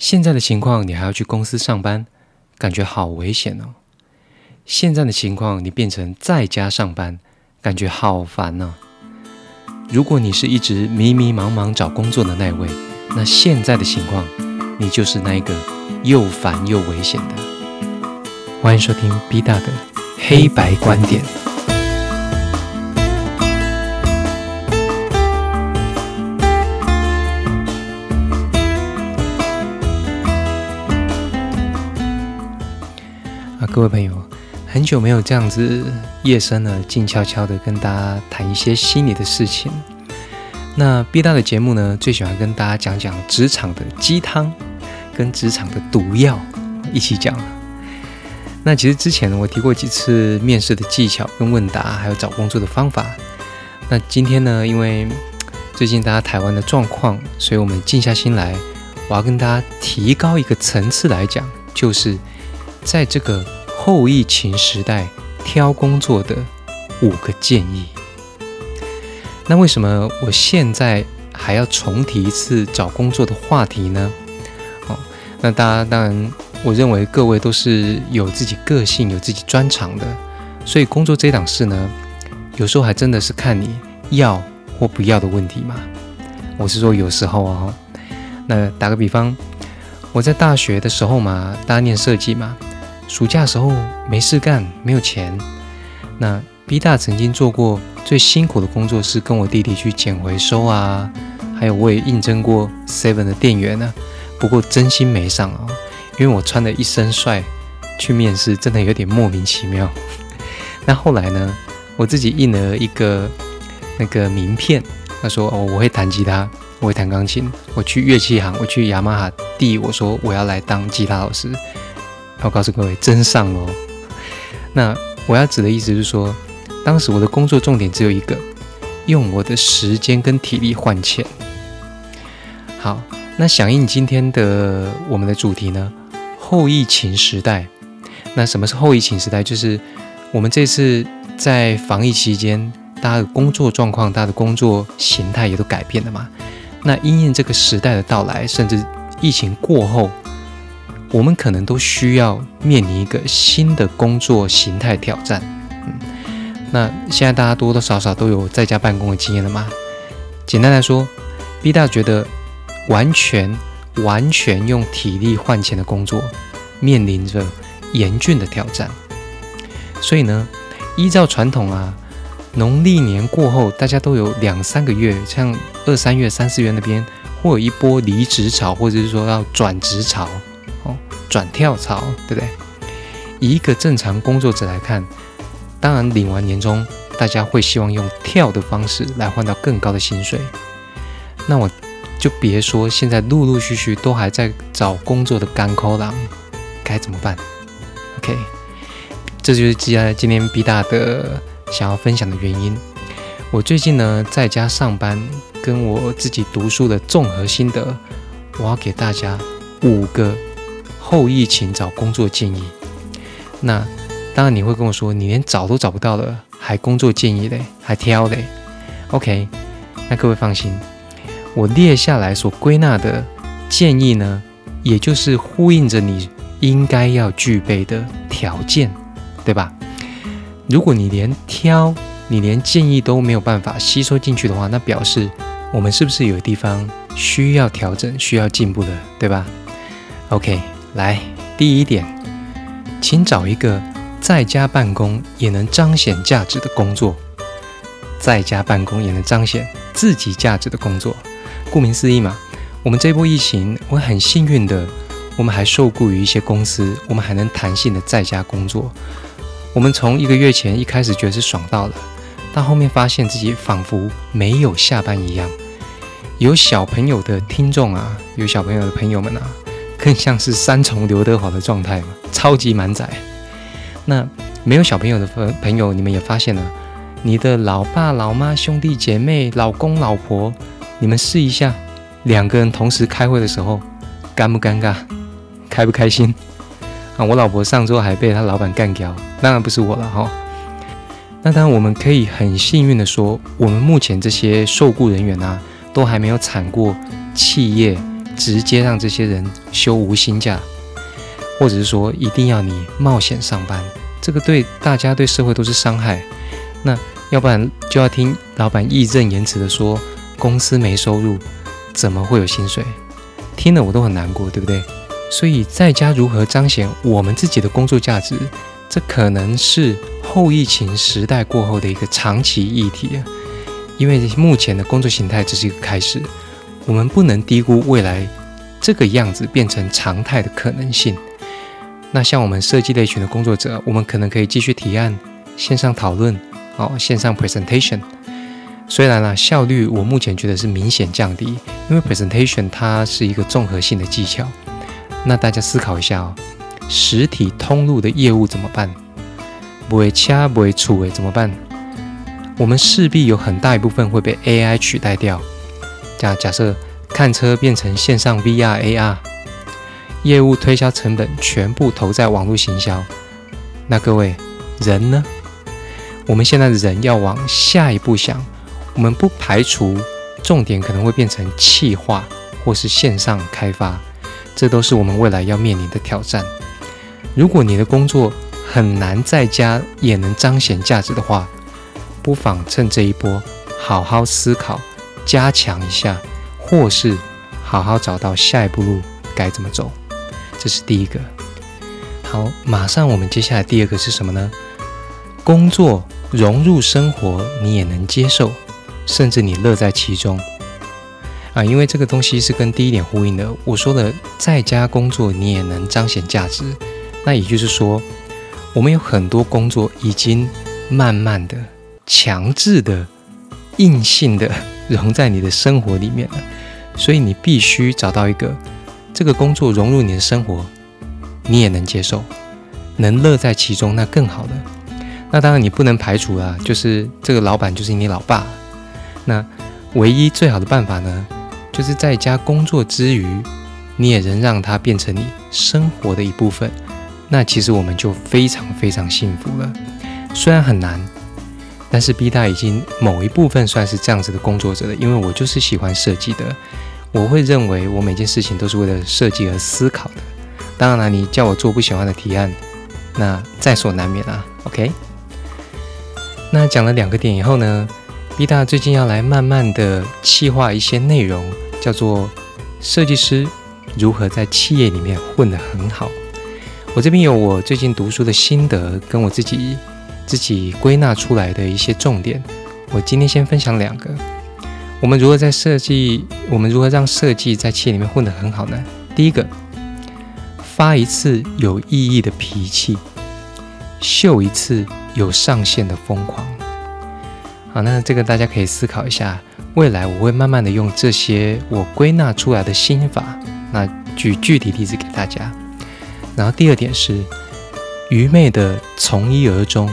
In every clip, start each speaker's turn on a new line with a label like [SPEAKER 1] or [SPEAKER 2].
[SPEAKER 1] 现在的情况，你还要去公司上班，感觉好危险哦。现在的情况，你变成在家上班，感觉好烦呢。如果你是一直迷迷茫茫找工作的那位，那现在的情况，你就是那一个又烦又危险的。欢迎收听 B 大的黑白观点。各位朋友，很久没有这样子夜深了，静悄悄的跟大家谈一些心里的事情。那 B 大的节目呢，最喜欢跟大家讲讲职场的鸡汤跟职场的毒药，一起讲。那其实之前我提过几次面试的技巧跟问答，还有找工作的方法。那今天呢，因为最近大家台湾的状况，所以我们静下心来，我要跟大家提高一个层次来讲，就是。在这个后疫情时代挑工作的五个建议，那为什么我现在还要重提一次找工作的话题呢？哦，那大家当然，我认为各位都是有自己个性、有自己专长的，所以工作这档事呢，有时候还真的是看你要或不要的问题嘛。我是说有时候啊，那打个比方，我在大学的时候嘛，大家念设计嘛。暑假时候没事干，没有钱。那 B 大曾经做过最辛苦的工作是跟我弟弟去捡回收啊，还有我也应征过 Seven 的店员呢。不过真心没上啊，因为我穿的一身帅去面试，真的有点莫名其妙。那后来呢，我自己印了一个那个名片，他说哦，我会弹吉他，我会弹钢琴，我去乐器行，我去雅马哈地，我说我要来当吉他老师。我告诉各位，真上哦。那我要指的意思是说，当时我的工作重点只有一个，用我的时间跟体力换钱。好，那响应今天的我们的主题呢？后疫情时代。那什么是后疫情时代？就是我们这次在防疫期间，大家的工作状况、大家的工作形态也都改变了嘛。那因应这个时代的到来，甚至疫情过后。我们可能都需要面临一个新的工作形态挑战。嗯，那现在大家多多少少都有在家办公的经验了吗？简单来说，B 大觉得完全完全用体力换钱的工作，面临着严峻的挑战。所以呢，依照传统啊，农历年过后，大家都有两三个月，像二三月、三四月那边，会有一波离职潮，或者是说要转职潮。转跳槽，对不对？以一个正常工作者来看，当然领完年终，大家会希望用跳的方式来换到更高的薪水。那我就别说现在陆陆续续都还在找工作的干扣郎，该怎么办？OK，这就是接下来今天 B 大的想要分享的原因。我最近呢在家上班，跟我自己读书的综合心得，我要给大家五个。后疫情找工作建议，那当然你会跟我说，你连找都找不到了，还工作建议嘞，还挑嘞。OK，那各位放心，我列下来所归纳的建议呢，也就是呼应着你应该要具备的条件，对吧？如果你连挑，你连建议都没有办法吸收进去的话，那表示我们是不是有地方需要调整、需要进步的，对吧？OK。来，第一点，请找一个在家办公也能彰显价值的工作。在家办公也能彰显自己价值的工作，顾名思义嘛。我们这波疫情，我很幸运的，我们还受雇于一些公司，我们还能弹性的在家工作。我们从一个月前一开始觉得是爽到了，到后面发现自己仿佛没有下班一样。有小朋友的听众啊，有小朋友的朋友们啊。更像是三重刘德华的状态嘛，超级满载。那没有小朋友的朋朋友，你们也发现了，你的老爸老妈、兄弟姐妹、老公老婆，你们试一下，两个人同时开会的时候，尴不尴尬，开不开心？啊，我老婆上周还被她老板干掉，当然不是我了哈。那当然，我们可以很幸运的说，我们目前这些受雇人员啊，都还没有产过企业。直接让这些人休无薪假，或者是说一定要你冒险上班，这个对大家对社会都是伤害。那要不然就要听老板义正言辞的说，公司没收入，怎么会有薪水？听了我都很难过，对不对？所以在家如何彰显我们自己的工作价值，这可能是后疫情时代过后的一个长期议题啊。因为目前的工作形态只是一个开始，我们不能低估未来这个样子变成常态的可能性。那像我们设计类群的工作者，我们可能可以继续提案、线上讨论、哦线上 presentation。虽然呢效率我目前觉得是明显降低，因为 presentation 它是一个综合性的技巧。那大家思考一下哦，实体通路的业务怎么办？不会掐不会触诶，怎么办？我们势必有很大一部分会被 AI 取代掉。假假设看车变成线上 VR、AR，业务推销成本全部投在网络行销，那各位人呢？我们现在的人要往下一步想，我们不排除重点可能会变成气化或是线上开发，这都是我们未来要面临的挑战。如果你的工作很难在家也能彰显价值的话，不妨趁这一波好好思考，加强一下，或是好好找到下一步路该怎么走。这是第一个。好，马上我们接下来第二个是什么呢？工作融入生活，你也能接受，甚至你乐在其中啊！因为这个东西是跟第一点呼应的。我说的在家工作，你也能彰显价值。那也就是说，我们有很多工作已经慢慢的。强制的、硬性的融在你的生活里面了，所以你必须找到一个这个工作融入你的生活，你也能接受，能乐在其中，那更好的。那当然你不能排除啊，就是这个老板就是你老爸。那唯一最好的办法呢，就是在家工作之余，你也能让他变成你生活的一部分。那其实我们就非常非常幸福了，虽然很难。但是 B 大已经某一部分算是这样子的工作者了，因为我就是喜欢设计的，我会认为我每件事情都是为了设计而思考的。当然了，你叫我做不喜欢的提案，那在所难免啊。OK，那讲了两个点以后呢，B 大最近要来慢慢的细化一些内容，叫做设计师如何在企业里面混得很好。我这边有我最近读书的心得，跟我自己。自己归纳出来的一些重点，我今天先分享两个。我们如何在设计？我们如何让设计在企业里面混得很好呢？第一个，发一次有意义的脾气，秀一次有上限的疯狂。好，那这个大家可以思考一下。未来我会慢慢的用这些我归纳出来的心法，那举具体例子给大家。然后第二点是愚昧的从一而终。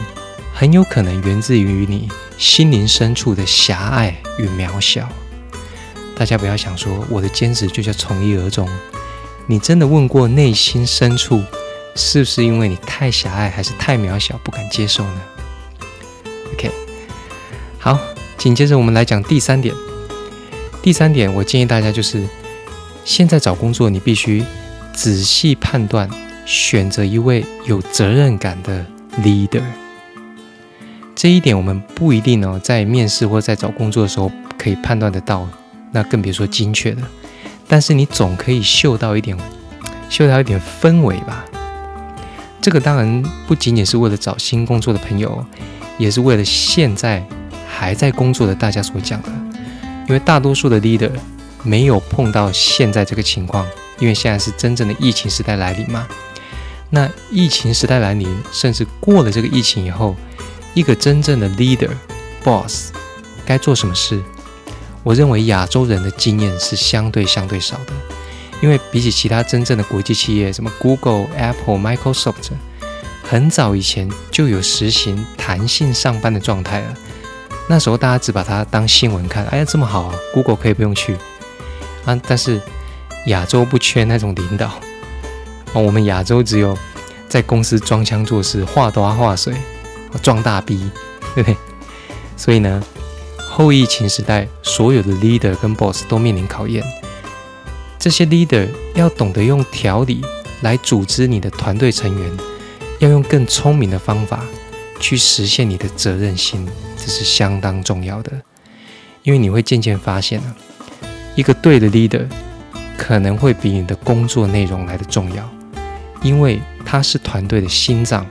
[SPEAKER 1] 很有可能源自于你心灵深处的狭隘与渺小。大家不要想说我的坚持就叫从一而终。你真的问过内心深处，是不是因为你太狭隘，还是太渺小，不敢接受呢？OK，好，紧接着我们来讲第三点。第三点，我建议大家就是，现在找工作，你必须仔细判断，选择一位有责任感的 leader。这一点我们不一定哦，在面试或在找工作的时候可以判断得到，那更别说精确的。但是你总可以嗅到一点，嗅到一点氛围吧。这个当然不仅仅是为了找新工作的朋友，也是为了现在还在工作的大家所讲的。因为大多数的 leader 没有碰到现在这个情况，因为现在是真正的疫情时代来临嘛。那疫情时代来临，甚至过了这个疫情以后。一个真正的 leader boss 该做什么事？我认为亚洲人的经验是相对相对少的，因为比起其他真正的国际企业，什么 Google、Apple、Microsoft，很早以前就有实行弹性上班的状态了。那时候大家只把它当新闻看，哎呀这么好啊，Google 可以不用去啊。但是亚洲不缺那种领导啊，我们亚洲只有在公司装腔作势、画多画水。壮大逼，对不对？所以呢，后疫情时代，所有的 leader 跟 boss 都面临考验。这些 leader 要懂得用条理来组织你的团队成员，要用更聪明的方法去实现你的责任心，这是相当重要的。因为你会渐渐发现啊，一个对的 leader 可能会比你的工作内容来的重要，因为他是团队的心脏，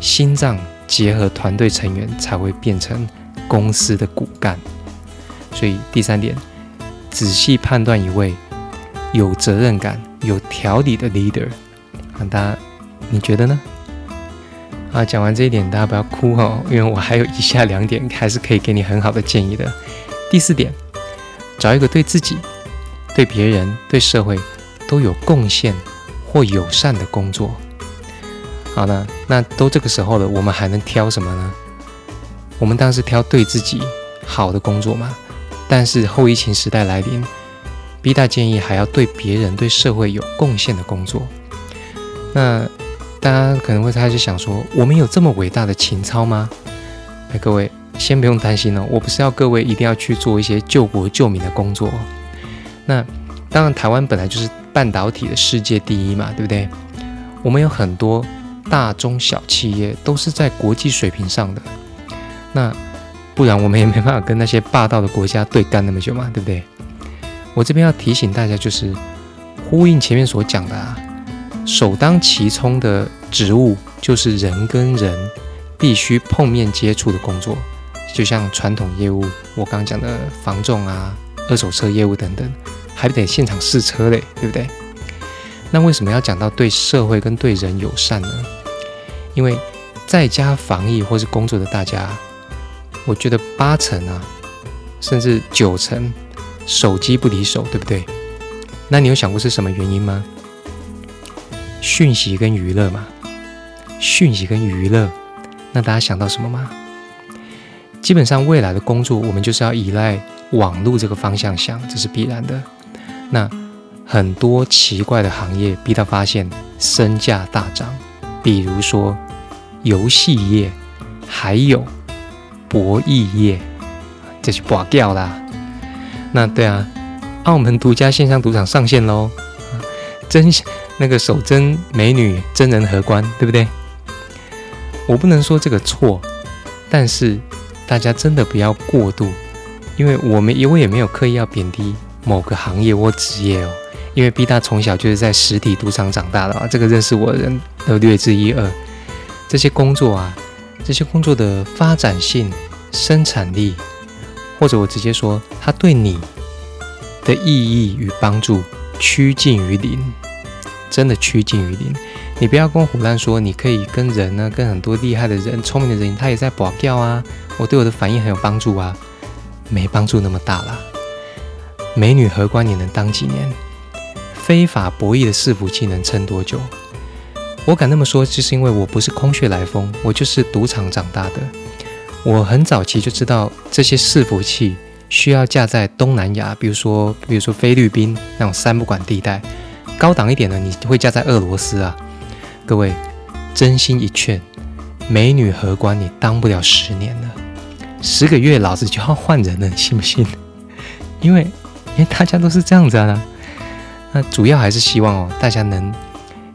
[SPEAKER 1] 心脏结合团队成员才会变成公司的骨干。所以第三点，仔细判断一位。有责任感、有条理的 leader，啊，大家你觉得呢？啊，讲完这一点，大家不要哭哦，因为我还有以下两点，还是可以给你很好的建议的。第四点，找一个对自己、对别人、对社会都有贡献或友善的工作。好的，那都这个时候了，我们还能挑什么呢？我们当时挑对自己好的工作嘛。但是后疫情时代来临。B 大建议还要对别人、对社会有贡献的工作。那大家可能会开始想说：我们有这么伟大的情操吗？哎，各位先不用担心哦，我不是要各位一定要去做一些救国救民的工作。那当然，台湾本来就是半导体的世界第一嘛，对不对？我们有很多大中小企业都是在国际水平上的。那不然我们也没办法跟那些霸道的国家对干那么久嘛，对不对？我这边要提醒大家，就是呼应前面所讲的啊，首当其冲的职务就是人跟人必须碰面接触的工作，就像传统业务，我刚讲的房仲啊、二手车业务等等，还得现场试车嘞，对不对？那为什么要讲到对社会跟对人友善呢？因为在家防疫或是工作的大家，我觉得八成啊，甚至九成。手机不离手，对不对？那你有想过是什么原因吗？讯息跟娱乐嘛，讯息跟娱乐，那大家想到什么吗？基本上未来的工作，我们就是要依赖网络这个方向想，这是必然的。那很多奇怪的行业逼他发现身价大涨，比如说游戏业，还有博弈业，这就挂掉啦。那对啊，澳门独家线上赌场上线喽！真那个守真美女真人荷官，对不对？我不能说这个错，但是大家真的不要过度，因为我们我也没有刻意要贬低某个行业或职业哦。因为 B 大从小就是在实体赌场长大的啊，这个认识我的人都略知一二。这些工作啊，这些工作的发展性、生产力。或者我直接说，它对你的意义与帮助趋近于零，真的趋近于零。你不要跟我胡乱说，你可以跟人呢，跟很多厉害的人、聪明的人，他也在保钓啊。我对我的反应很有帮助啊，没帮助那么大啦。美女荷官你能当几年？非法博弈的伺服器能撑多久？我敢那么说，就是因为我不是空穴来风，我就是赌场长大的。我很早期就知道这些伺服器需要架在东南亚，比如说，比如说菲律宾那种三不管地带，高档一点的你会架在俄罗斯啊。各位，真心一劝，美女荷官你当不了十年了，十个月老子就要换人了，你信不信？因为，因为大家都是这样子啊。那主要还是希望哦，大家能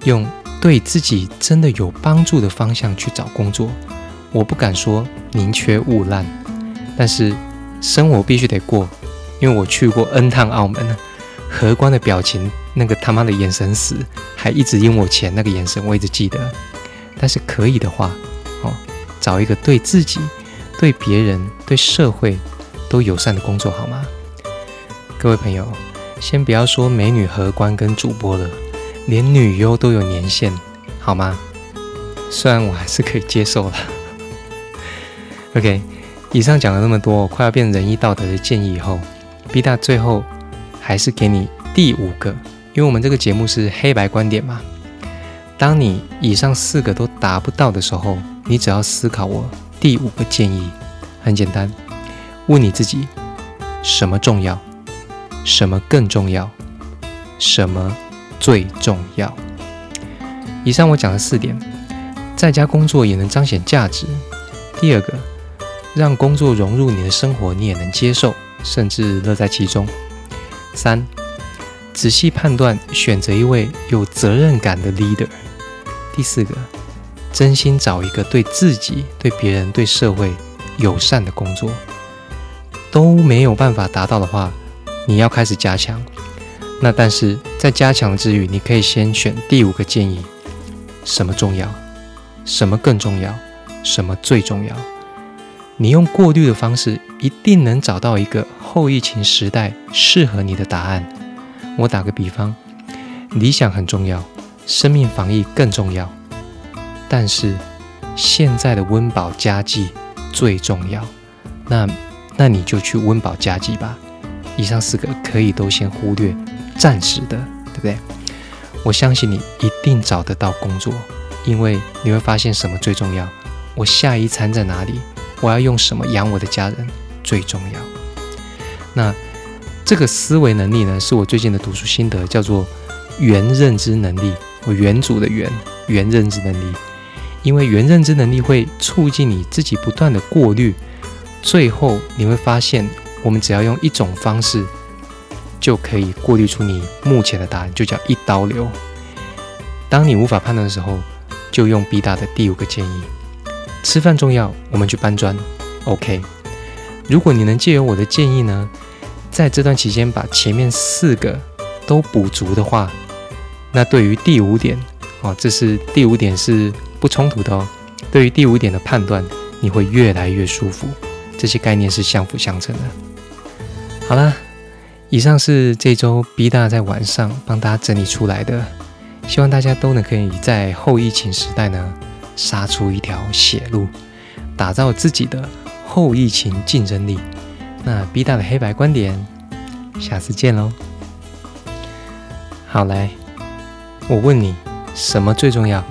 [SPEAKER 1] 用对自己真的有帮助的方向去找工作。我不敢说宁缺毋滥，但是生活必须得过，因为我去过 N 趟澳门了。荷官的表情，那个他妈的眼神死，还一直应我钱那个眼神，我一直记得。但是可以的话，哦，找一个对自己、对别人、对社会都友善的工作，好吗？各位朋友，先不要说美女荷官跟主播了，连女优都有年限，好吗？虽然我还是可以接受了。OK，以上讲了那么多快要变仁义道德的建议以后，B 大最后还是给你第五个，因为我们这个节目是黑白观点嘛。当你以上四个都达不到的时候，你只要思考我第五个建议，很简单，问你自己：什么重要？什么更重要？什么最重要？以上我讲了四点，在家工作也能彰显价值。第二个。让工作融入你的生活，你也能接受，甚至乐在其中。三，仔细判断，选择一位有责任感的 leader。第四个，真心找一个对自己、对别人、对社会友善的工作。都没有办法达到的话，你要开始加强。那但是在加强之余，你可以先选第五个建议：什么重要？什么更重要？什么最重要？你用过滤的方式，一定能找到一个后疫情时代适合你的答案。我打个比方，理想很重要，生命防疫更重要，但是现在的温饱家计最重要。那那你就去温饱家计吧。以上四个可以都先忽略，暂时的，对不对？我相信你一定找得到工作，因为你会发现什么最重要。我下一餐在哪里？我要用什么养我的家人最重要。那这个思维能力呢，是我最近的读书心得，叫做原认知能力。我原主的原原认知能力，因为原认知能力会促进你自己不断的过滤，最后你会发现，我们只要用一种方式就可以过滤出你目前的答案，就叫一刀流。当你无法判断的时候，就用 B 大的第五个建议。吃饭重要，我们去搬砖，OK。如果你能借由我的建议呢，在这段期间把前面四个都补足的话，那对于第五点，哦，这是第五点是不冲突的哦。对于第五点的判断，你会越来越舒服，这些概念是相辅相成的。好了，以上是这周 B 大在晚上帮大家整理出来的，希望大家都能可以在后疫情时代呢。杀出一条血路，打造自己的后疫情竞争力。那 B 大的黑白观点，下次见喽。好来，我问你，什么最重要？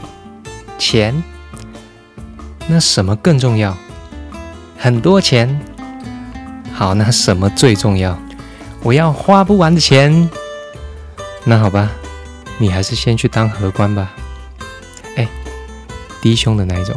[SPEAKER 1] 钱？那什么更重要？很多钱？好，那什么最重要？我要花不完的钱。那好吧，你还是先去当荷官吧。哎低胸的那一种。